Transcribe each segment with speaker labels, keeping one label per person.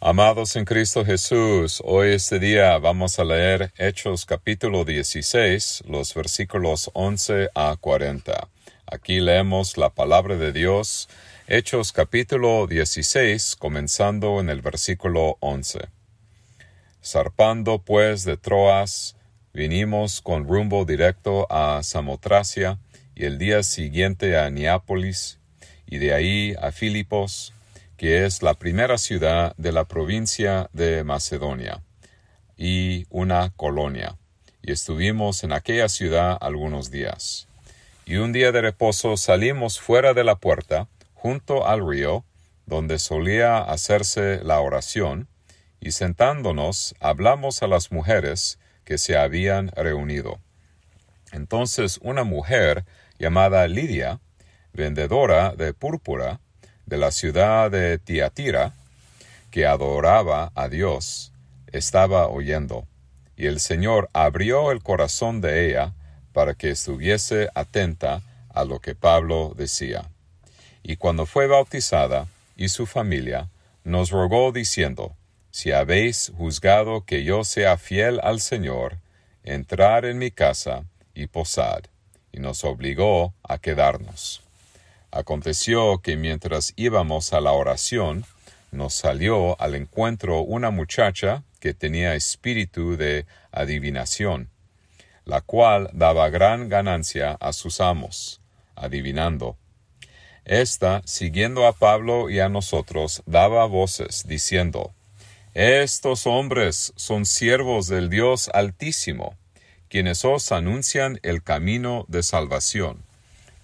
Speaker 1: Amados en Cristo Jesús, hoy este día vamos a leer Hechos capítulo 16, los versículos 11 a 40. Aquí leemos la palabra de Dios, Hechos capítulo 16, comenzando en el versículo 11. Zarpando pues de Troas, vinimos con rumbo directo a Samotracia y el día siguiente a Neápolis y de ahí a Filipos, que es la primera ciudad de la provincia de Macedonia y una colonia, y estuvimos en aquella ciudad algunos días. Y un día de reposo salimos fuera de la puerta, junto al río, donde solía hacerse la oración, y sentándonos hablamos a las mujeres que se habían reunido. Entonces una mujer llamada Lidia, vendedora de púrpura, de la ciudad de Tiatira, que adoraba a Dios, estaba oyendo, y el Señor abrió el corazón de ella para que estuviese atenta a lo que Pablo decía. Y cuando fue bautizada, y su familia, nos rogó diciendo, Si habéis juzgado que yo sea fiel al Señor, entrar en mi casa y posad, y nos obligó a quedarnos. Aconteció que mientras íbamos a la oración, nos salió al encuentro una muchacha que tenía espíritu de adivinación, la cual daba gran ganancia a sus amos, adivinando. Esta, siguiendo a Pablo y a nosotros, daba voces, diciendo, Estos hombres son siervos del Dios Altísimo, quienes os anuncian el camino de salvación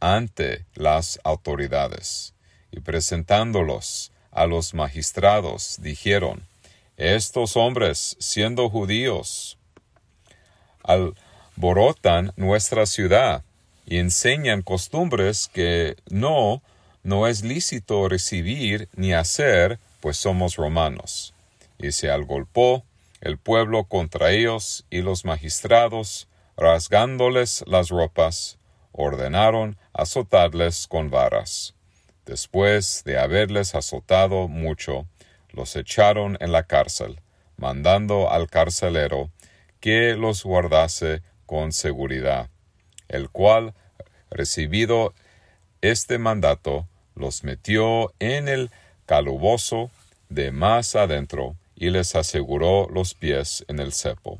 Speaker 1: ante las autoridades, y presentándolos a los magistrados, dijeron, Estos hombres, siendo judíos, alborotan nuestra ciudad y enseñan costumbres que no, no es lícito recibir ni hacer, pues somos romanos. Y se algolpó el pueblo contra ellos y los magistrados, rasgándoles las ropas, ordenaron azotarles con varas. Después de haberles azotado mucho, los echaron en la cárcel, mandando al carcelero que los guardase con seguridad, el cual, recibido este mandato, los metió en el calabozo de más adentro y les aseguró los pies en el cepo.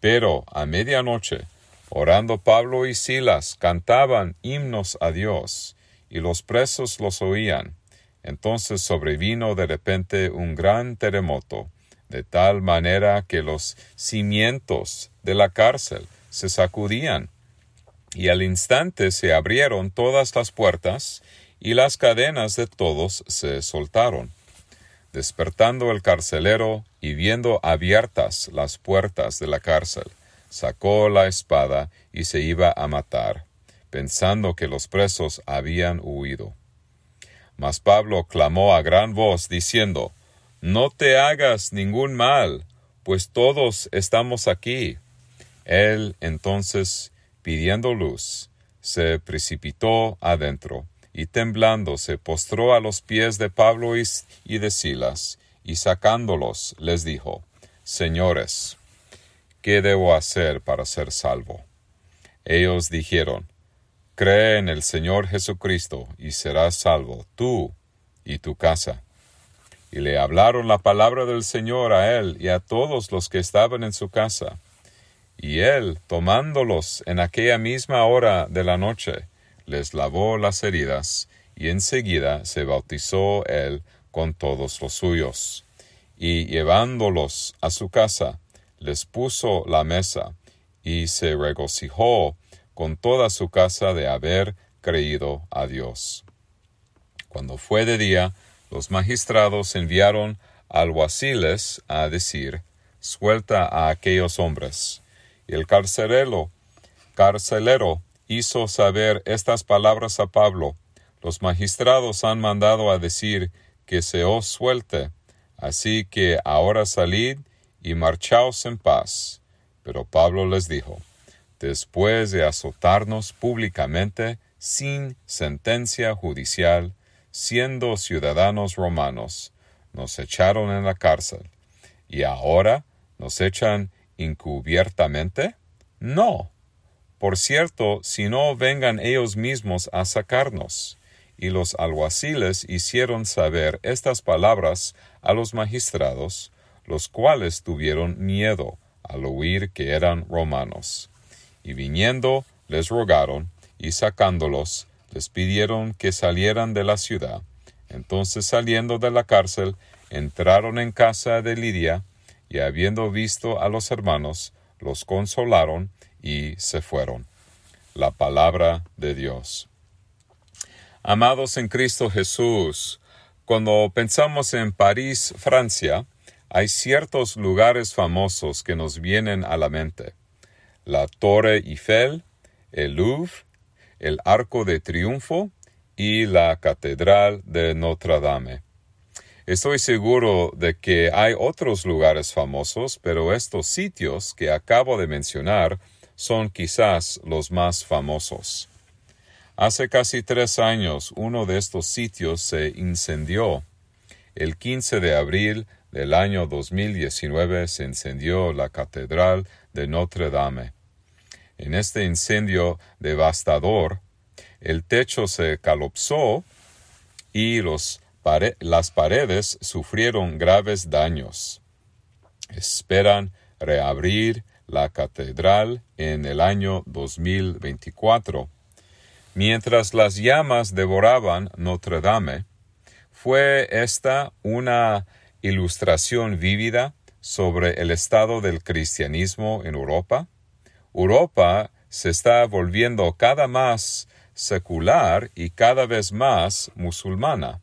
Speaker 1: Pero a medianoche Orando Pablo y Silas cantaban himnos a Dios, y los presos los oían. Entonces sobrevino de repente un gran terremoto, de tal manera que los cimientos de la cárcel se sacudían, y al instante se abrieron todas las puertas, y las cadenas de todos se soltaron. Despertando el carcelero y viendo abiertas las puertas de la cárcel, sacó la espada y se iba a matar, pensando que los presos habían huido. Mas Pablo clamó a gran voz, diciendo, No te hagas ningún mal, pues todos estamos aquí. Él entonces, pidiendo luz, se precipitó adentro, y temblando se postró a los pies de Pablo y de Silas, y sacándolos les dijo, Señores, ¿qué debo hacer para ser salvo? Ellos dijeron, Cree en el Señor Jesucristo y serás salvo tú y tu casa. Y le hablaron la palabra del Señor a él y a todos los que estaban en su casa. Y él, tomándolos en aquella misma hora de la noche, les lavó las heridas, y enseguida se bautizó él con todos los suyos. Y llevándolos a su casa, les puso la mesa, y se regocijó con toda su casa de haber creído a Dios. Cuando fue de día, los magistrados enviaron alguaciles a decir, suelta a aquellos hombres. Y el carcelero, carcelero hizo saber estas palabras a Pablo. Los magistrados han mandado a decir que se os suelte. Así que ahora salid y marchaos en paz. Pero Pablo les dijo, después de azotarnos públicamente, sin sentencia judicial, siendo ciudadanos romanos, nos echaron en la cárcel. ¿Y ahora nos echan encubiertamente? No. Por cierto, si no vengan ellos mismos a sacarnos. Y los alguaciles hicieron saber estas palabras a los magistrados, los cuales tuvieron miedo al oír que eran romanos. Y viniendo les rogaron, y sacándolos, les pidieron que salieran de la ciudad. Entonces saliendo de la cárcel, entraron en casa de Lidia, y habiendo visto a los hermanos, los consolaron y se fueron. La palabra de Dios. Amados en Cristo Jesús, cuando pensamos en París, Francia, hay ciertos lugares famosos que nos vienen a la mente. La Torre Eiffel, el Louvre, el Arco de Triunfo y la Catedral de Notre Dame. Estoy seguro de que hay otros lugares famosos, pero estos sitios que acabo de mencionar son quizás los más famosos. Hace casi tres años uno de estos sitios se incendió. El 15 de abril del año 2019 se incendió la Catedral de Notre Dame. En este incendio devastador, el techo se calopsó y las paredes sufrieron graves daños. Esperan reabrir la catedral en el año 2024. Mientras las llamas devoraban Notre Dame, fue esta una ilustración vívida sobre el estado del cristianismo en Europa? Europa se está volviendo cada más secular y cada vez más musulmana.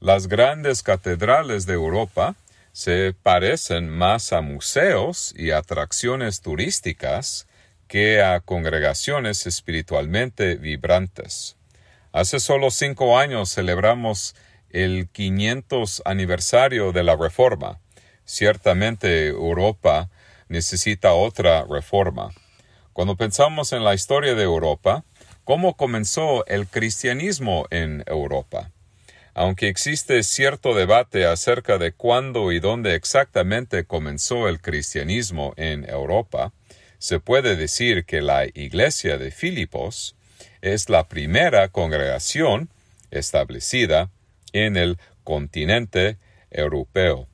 Speaker 1: Las grandes catedrales de Europa se parecen más a museos y atracciones turísticas que a congregaciones espiritualmente vibrantes. Hace solo cinco años celebramos el 500 aniversario de la Reforma. Ciertamente Europa necesita otra reforma. Cuando pensamos en la historia de Europa, ¿cómo comenzó el cristianismo en Europa? Aunque existe cierto debate acerca de cuándo y dónde exactamente comenzó el cristianismo en Europa, se puede decir que la iglesia de Filipos es la primera congregación establecida en el continente europeo.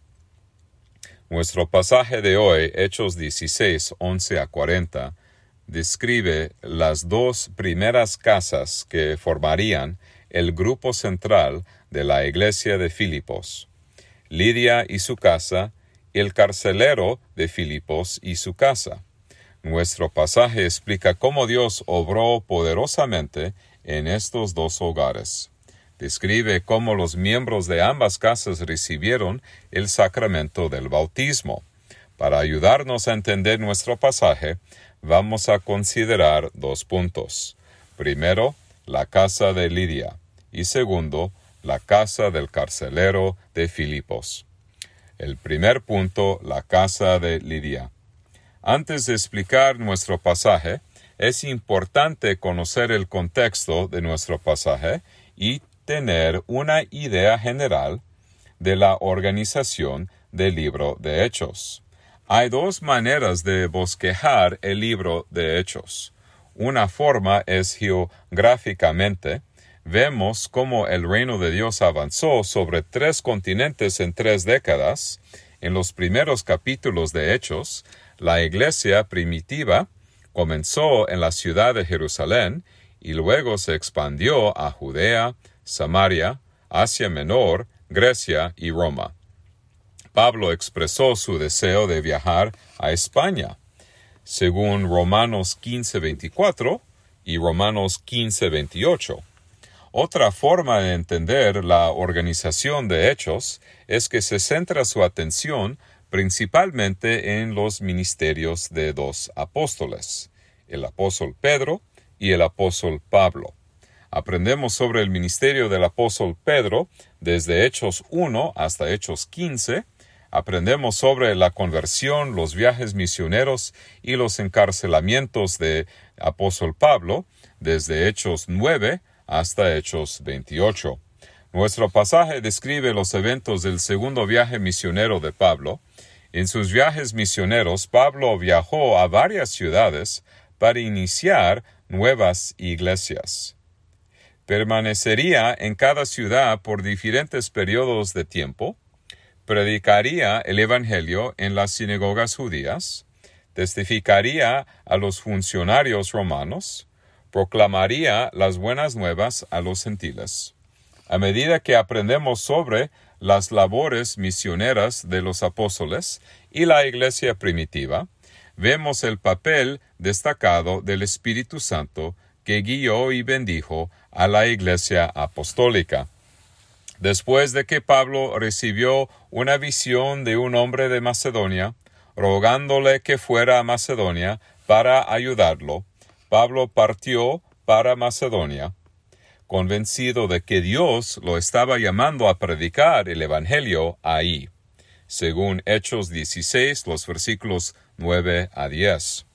Speaker 1: Nuestro pasaje de hoy, Hechos 16, 11 a 40, describe las dos primeras casas que formarían el grupo central de la iglesia de Filipos, Lidia y su casa, y el carcelero de Filipos y su casa. Nuestro pasaje explica cómo Dios obró poderosamente en estos dos hogares. Describe cómo los miembros de ambas casas recibieron el sacramento del bautismo. Para ayudarnos a entender nuestro pasaje, vamos a considerar dos puntos. Primero, la casa de Lidia y segundo, la casa del carcelero de Filipos. El primer punto, la casa de Lidia. Antes de explicar nuestro pasaje, es importante conocer el contexto de nuestro pasaje y tener una idea general de la organización del libro de Hechos. Hay dos maneras de bosquejar el libro de Hechos. Una forma es geográficamente. Vemos cómo el reino de Dios avanzó sobre tres continentes en tres décadas. En los primeros capítulos de Hechos, la iglesia primitiva comenzó en la ciudad de Jerusalén y luego se expandió a Judea, Samaria, Asia Menor, Grecia y Roma. Pablo expresó su deseo de viajar a España. Según Romanos 15:24 y Romanos 15:28, Otra forma de entender la organización de hechos es que se centra su atención principalmente en los ministerios de dos apóstoles, el apóstol Pedro y el apóstol Pablo. Aprendemos sobre el ministerio del apóstol Pedro desde Hechos 1 hasta Hechos 15, aprendemos sobre la conversión, los viajes misioneros y los encarcelamientos de apóstol Pablo desde Hechos 9 hasta Hechos 28. Nuestro pasaje describe los eventos del segundo viaje misionero de Pablo. En sus viajes misioneros, Pablo viajó a varias ciudades para iniciar nuevas iglesias. Permanecería en cada ciudad por diferentes periodos de tiempo, predicaría el Evangelio en las sinagogas judías, testificaría a los funcionarios romanos, proclamaría las buenas nuevas a los gentiles. A medida que aprendemos sobre las labores misioneras de los apóstoles y la iglesia primitiva, vemos el papel destacado del Espíritu Santo que guió y bendijo a la iglesia apostólica. Después de que Pablo recibió una visión de un hombre de Macedonia, rogándole que fuera a Macedonia para ayudarlo, Pablo partió para Macedonia, convencido de que Dios lo estaba llamando a predicar el Evangelio ahí, según Hechos 16, los versículos 9 a 10.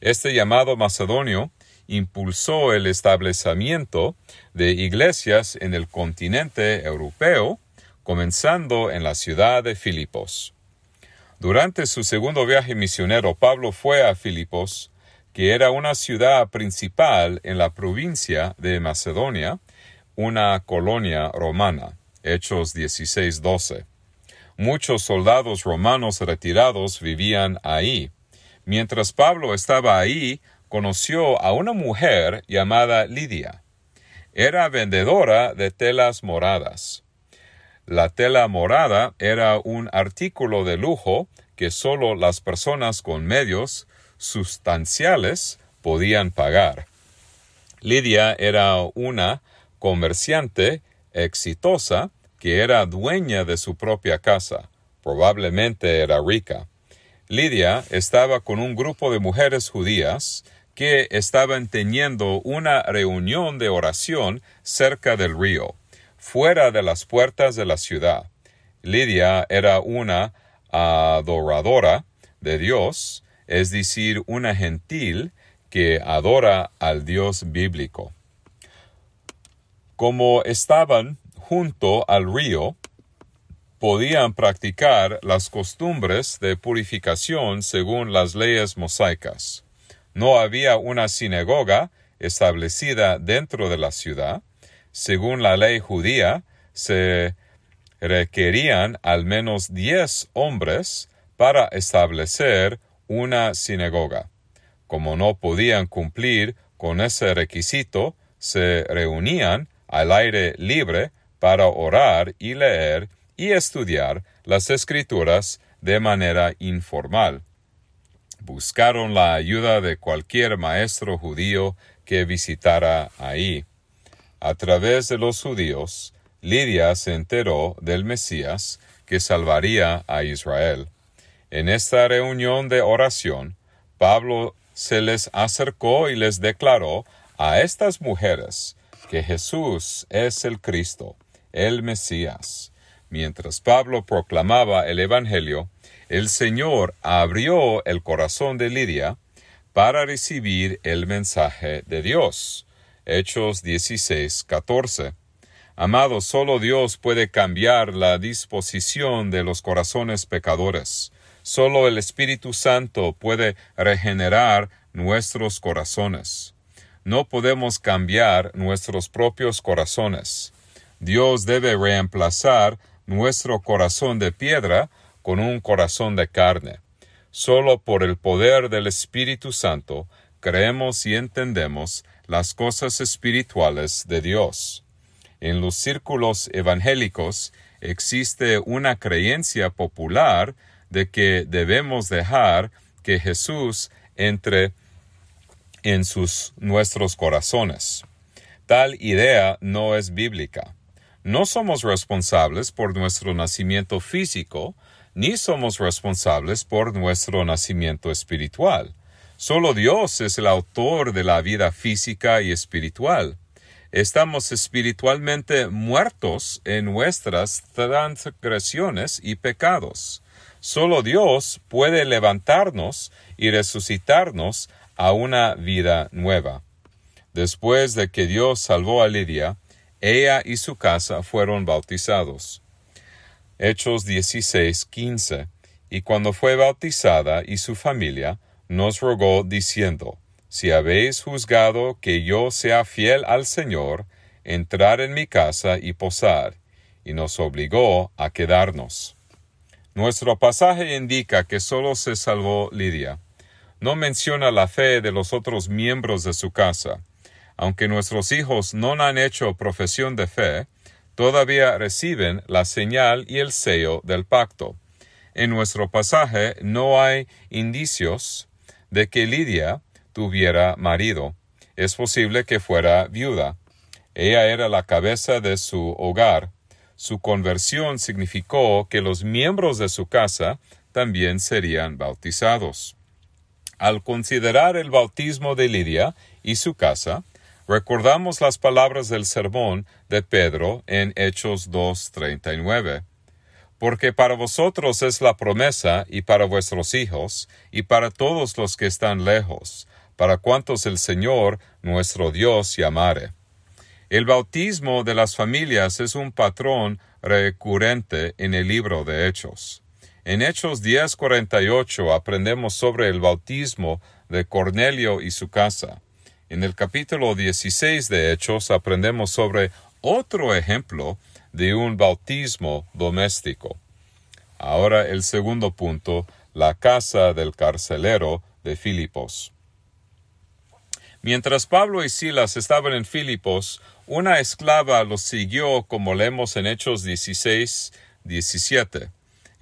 Speaker 1: Este llamado macedonio impulsó el establecimiento de iglesias en el continente europeo, comenzando en la ciudad de Filipos. Durante su segundo viaje misionero, Pablo fue a Filipos, que era una ciudad principal en la provincia de Macedonia, una colonia romana. Hechos 16:12. Muchos soldados romanos retirados vivían ahí. Mientras Pablo estaba ahí, conoció a una mujer llamada Lidia. Era vendedora de telas moradas. La tela morada era un artículo de lujo que solo las personas con medios sustanciales podían pagar. Lidia era una comerciante exitosa que era dueña de su propia casa. Probablemente era rica. Lidia estaba con un grupo de mujeres judías que estaban teniendo una reunión de oración cerca del río, fuera de las puertas de la ciudad. Lidia era una adoradora de Dios es decir, una gentil que adora al Dios bíblico. Como estaban junto al río, podían practicar las costumbres de purificación según las leyes mosaicas. No había una sinagoga establecida dentro de la ciudad. Según la ley judía, se requerían al menos diez hombres para establecer una sinagoga. Como no podían cumplir con ese requisito, se reunían al aire libre para orar y leer y estudiar las escrituras de manera informal. Buscaron la ayuda de cualquier maestro judío que visitara ahí. A través de los judíos, Lidia se enteró del Mesías que salvaría a Israel. En esta reunión de oración, Pablo se les acercó y les declaró a estas mujeres que Jesús es el Cristo, el Mesías. Mientras Pablo proclamaba el Evangelio, el Señor abrió el corazón de Lidia para recibir el mensaje de Dios. Hechos 16, 14. Amado, solo Dios puede cambiar la disposición de los corazones pecadores. Solo el Espíritu Santo puede regenerar nuestros corazones. No podemos cambiar nuestros propios corazones. Dios debe reemplazar nuestro corazón de piedra con un corazón de carne. Solo por el poder del Espíritu Santo creemos y entendemos las cosas espirituales de Dios. En los círculos evangélicos existe una creencia popular de que debemos dejar que Jesús entre en sus nuestros corazones. Tal idea no es bíblica. No somos responsables por nuestro nacimiento físico, ni somos responsables por nuestro nacimiento espiritual. Solo Dios es el autor de la vida física y espiritual. Estamos espiritualmente muertos en nuestras transgresiones y pecados. Solo Dios puede levantarnos y resucitarnos a una vida nueva. Después de que Dios salvó a Lidia, ella y su casa fueron bautizados. Hechos 16, 15. Y cuando fue bautizada y su familia, nos rogó diciendo, Si habéis juzgado que yo sea fiel al Señor, entrar en mi casa y posar, y nos obligó a quedarnos. Nuestro pasaje indica que sólo se salvó Lidia. No menciona la fe de los otros miembros de su casa. Aunque nuestros hijos no han hecho profesión de fe, todavía reciben la señal y el sello del pacto. En nuestro pasaje no hay indicios de que Lidia tuviera marido. Es posible que fuera viuda. Ella era la cabeza de su hogar. Su conversión significó que los miembros de su casa también serían bautizados. Al considerar el bautismo de Lidia y su casa, recordamos las palabras del sermón de Pedro en Hechos 2.39. Porque para vosotros es la promesa y para vuestros hijos y para todos los que están lejos, para cuantos el Señor nuestro Dios llamare. El bautismo de las familias es un patrón recurrente en el libro de Hechos. En Hechos 10:48 aprendemos sobre el bautismo de Cornelio y su casa. En el capítulo 16 de Hechos aprendemos sobre otro ejemplo de un bautismo doméstico. Ahora el segundo punto, la casa del carcelero de Filipos. Mientras Pablo y Silas estaban en Filipos, una esclava los siguió como leemos en Hechos 16, 17.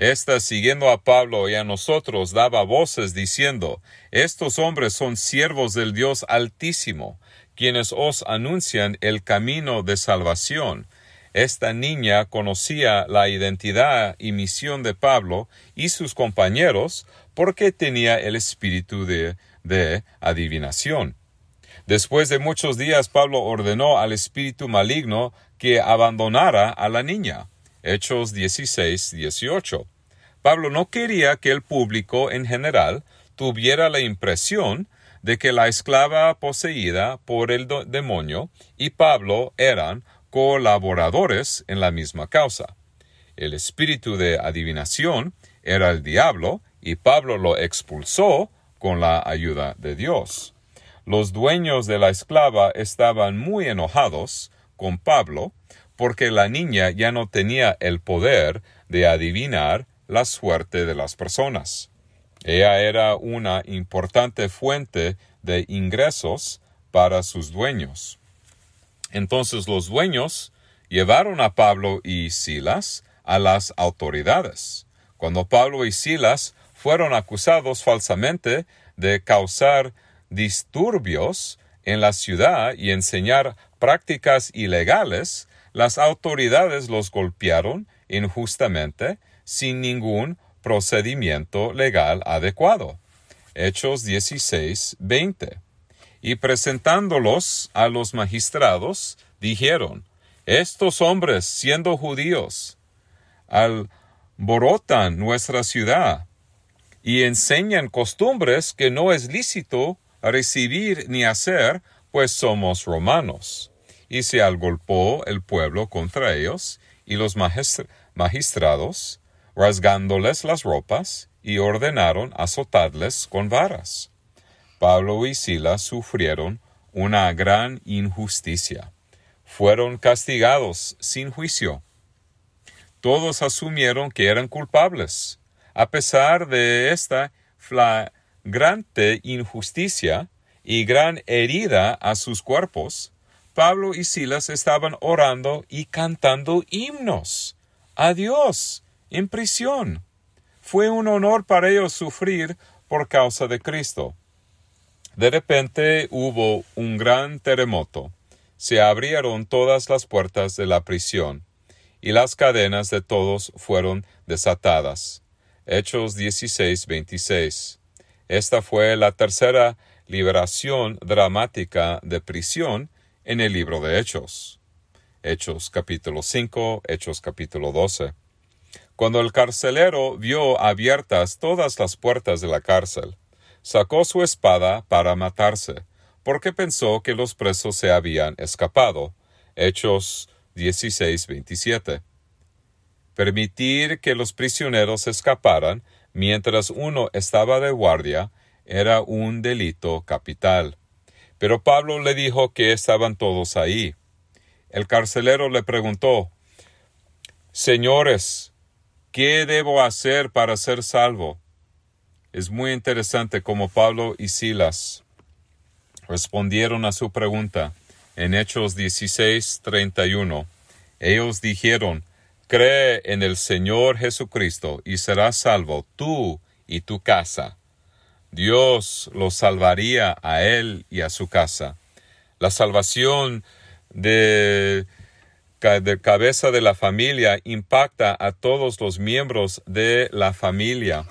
Speaker 1: Esta, siguiendo a Pablo y a nosotros, daba voces diciendo, Estos hombres son siervos del Dios Altísimo, quienes os anuncian el camino de salvación. Esta niña conocía la identidad y misión de Pablo y sus compañeros porque tenía el espíritu de, de adivinación. Después de muchos días Pablo ordenó al espíritu maligno que abandonara a la niña. Hechos 16, 18. Pablo no quería que el público en general tuviera la impresión de que la esclava poseída por el demonio y Pablo eran colaboradores en la misma causa. El espíritu de adivinación era el diablo y Pablo lo expulsó con la ayuda de Dios. Los dueños de la esclava estaban muy enojados con Pablo porque la niña ya no tenía el poder de adivinar la suerte de las personas. Ella era una importante fuente de ingresos para sus dueños. Entonces los dueños llevaron a Pablo y Silas a las autoridades. Cuando Pablo y Silas fueron acusados falsamente de causar disturbios en la ciudad y enseñar prácticas ilegales, las autoridades los golpearon injustamente sin ningún procedimiento legal adecuado. Hechos 16, 20. Y presentándolos a los magistrados, dijeron, Estos hombres, siendo judíos, alborotan nuestra ciudad y enseñan costumbres que no es lícito recibir ni hacer, pues somos romanos y se agolpó el pueblo contra ellos, y los magistrados, rasgándoles las ropas, y ordenaron azotarles con varas. Pablo y Silas sufrieron una gran injusticia. Fueron castigados sin juicio. Todos asumieron que eran culpables. A pesar de esta flagrante injusticia y gran herida a sus cuerpos, Pablo y Silas estaban orando y cantando himnos a Dios en prisión. Fue un honor para ellos sufrir por causa de Cristo. De repente hubo un gran terremoto. se abrieron todas las puertas de la prisión, y las cadenas de todos fueron desatadas. Hechos 16, 26. Esta fue la tercera liberación dramática de prisión en el libro de Hechos. Hechos capítulo 5, Hechos capítulo 12. Cuando el carcelero vio abiertas todas las puertas de la cárcel, sacó su espada para matarse, porque pensó que los presos se habían escapado. Hechos 16, 27. Permitir que los prisioneros escaparan mientras uno estaba de guardia era un delito capital. Pero Pablo le dijo que estaban todos ahí. El carcelero le preguntó Señores, ¿qué debo hacer para ser salvo? Es muy interesante cómo Pablo y Silas respondieron a su pregunta en Hechos 16, 31. Ellos dijeron, Cree en el Señor Jesucristo y serás salvo tú y tu casa. Dios lo salvaría a él y a su casa. La salvación de, de, cabeza de la familia impacta a todos los miembros de la familia.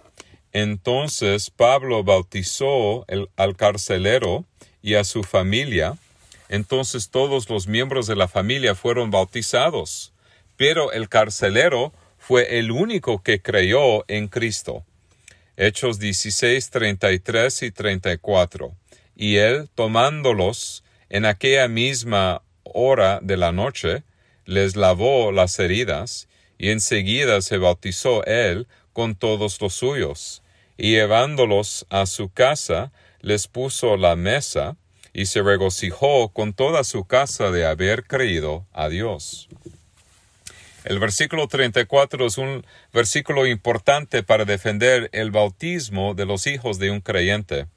Speaker 1: Entonces Pablo bautizó al carcelero y a su familia. Entonces todos los miembros de la familia fueron bautizados pero el carcelero fue el único que creyó en Cristo. Hechos 16, 33 y 34. Y él, tomándolos en aquella misma hora de la noche, les lavó las heridas, y enseguida se bautizó él con todos los suyos, y llevándolos a su casa, les puso la mesa, y se regocijó con toda su casa de haber creído a Dios. El versículo 34 es un versículo importante para defender el bautismo de los hijos de un creyente.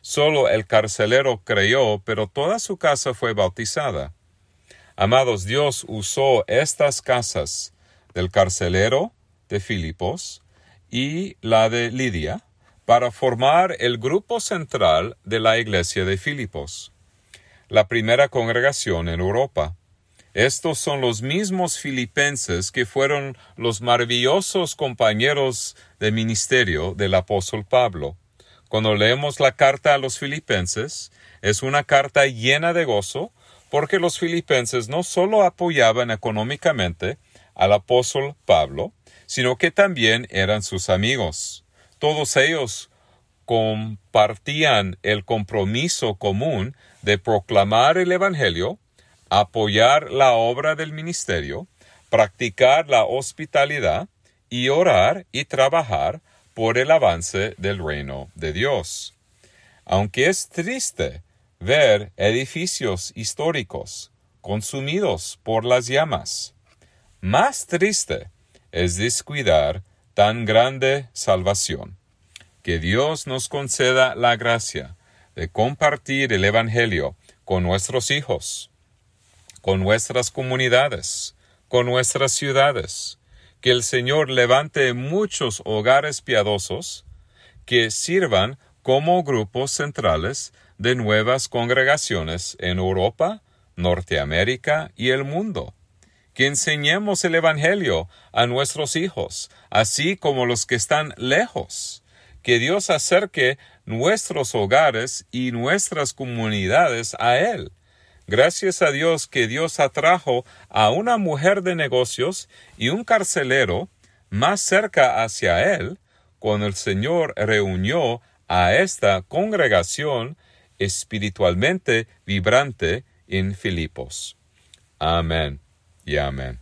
Speaker 1: Solo el carcelero creyó, pero toda su casa fue bautizada. Amados, Dios usó estas casas del carcelero de Filipos y la de Lidia para formar el grupo central de la iglesia de Filipos, la primera congregación en Europa. Estos son los mismos filipenses que fueron los maravillosos compañeros de ministerio del apóstol Pablo. Cuando leemos la carta a los filipenses, es una carta llena de gozo, porque los filipenses no solo apoyaban económicamente al apóstol Pablo, sino que también eran sus amigos. Todos ellos compartían el compromiso común de proclamar el Evangelio apoyar la obra del ministerio, practicar la hospitalidad y orar y trabajar por el avance del reino de Dios. Aunque es triste ver edificios históricos consumidos por las llamas, más triste es descuidar tan grande salvación. Que Dios nos conceda la gracia de compartir el Evangelio con nuestros hijos con nuestras comunidades, con nuestras ciudades, que el Señor levante muchos hogares piadosos que sirvan como grupos centrales de nuevas congregaciones en Europa, Norteamérica y el mundo. Que enseñemos el Evangelio a nuestros hijos, así como los que están lejos. Que Dios acerque nuestros hogares y nuestras comunidades a Él Gracias a Dios que Dios atrajo a una mujer de negocios y un carcelero más cerca hacia él cuando el Señor reunió a esta congregación espiritualmente vibrante en Filipos. Amén y amén.